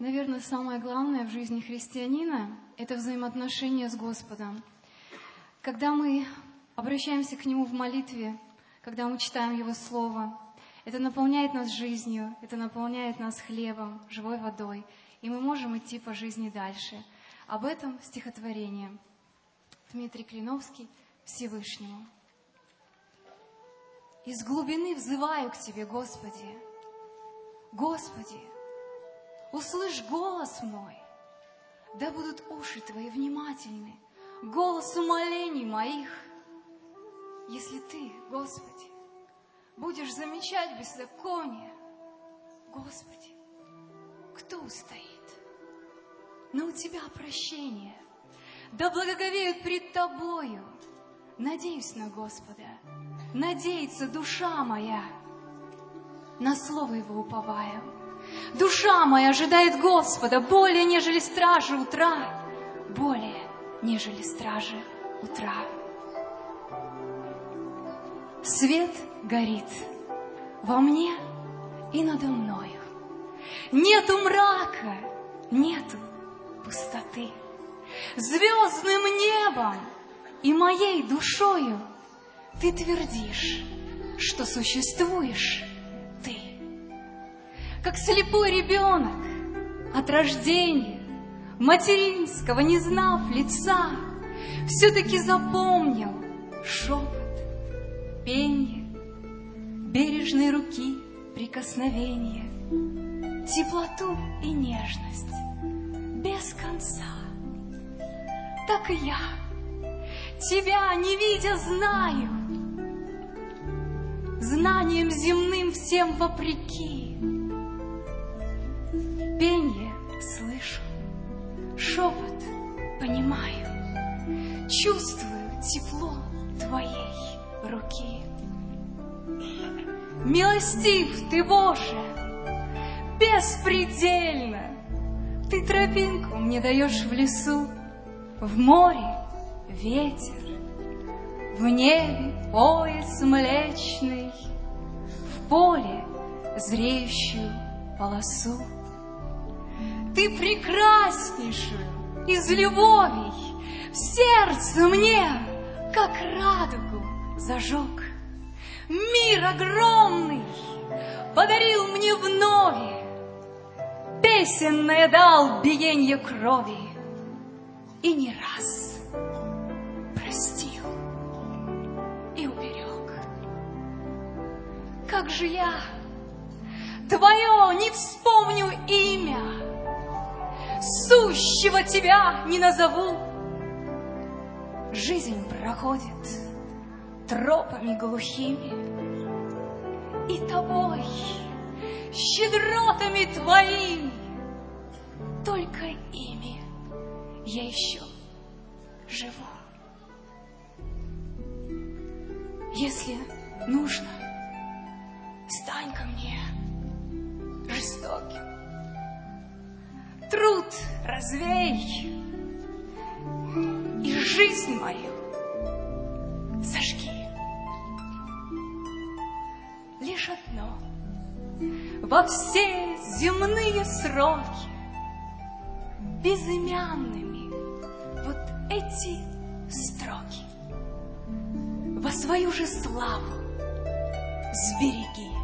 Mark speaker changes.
Speaker 1: Наверное, самое главное в жизни христианина – это взаимоотношения с Господом. Когда мы обращаемся к Нему в молитве, когда мы читаем Его Слово, это наполняет нас жизнью, это наполняет нас хлебом, живой водой, и мы можем идти по жизни дальше. Об этом стихотворение. Дмитрий Клиновский Всевышнему. Из глубины взываю к Тебе, Господи. Господи, услышь голос мой, да будут уши Твои внимательны, голос умолений моих. Если Ты, Господи, будешь замечать беззаконие, Господи, кто устоит? Но у Тебя прощение, да благоговеют пред Тобою. Надеюсь на Господа, надеется душа моя, на слово Его уповаю. Душа моя ожидает Господа более, нежели стражи утра, более, нежели стражи утра. Свет горит во мне и надо мною. Нету мрака, нету пустоты. Звездным небом и моей душою ты твердишь, что существуешь. Как слепой ребенок от рождения, материнского не знав лица, все-таки запомнил шепот пенье, бережной руки прикосновение, теплоту и нежность без конца. Так и я, тебя не видя, знаю, знанием земным всем вопреки. Чувствую тепло твоей руки. Милостив ты, Боже, беспредельно. Ты тропинку мне даешь в лесу, в море ветер, в небе пояс млечный, в поле зреющую полосу. Ты прекраснейшую из любовей в сердце мне, как радугу, зажег. Мир огромный подарил мне вновь, Песенное дал биенье крови И не раз простил и уберег. Как же я твое не вспомню имя, Сущего тебя не назову, Жизнь проходит тропами глухими, И тобой, щедротами твоими, Только ими я еще живу. Если нужно, стань ко мне жестоким. Труд развей и жизнь мою зажги. Лишь одно во все земные сроки безымянными вот эти строки во свою же славу сбереги.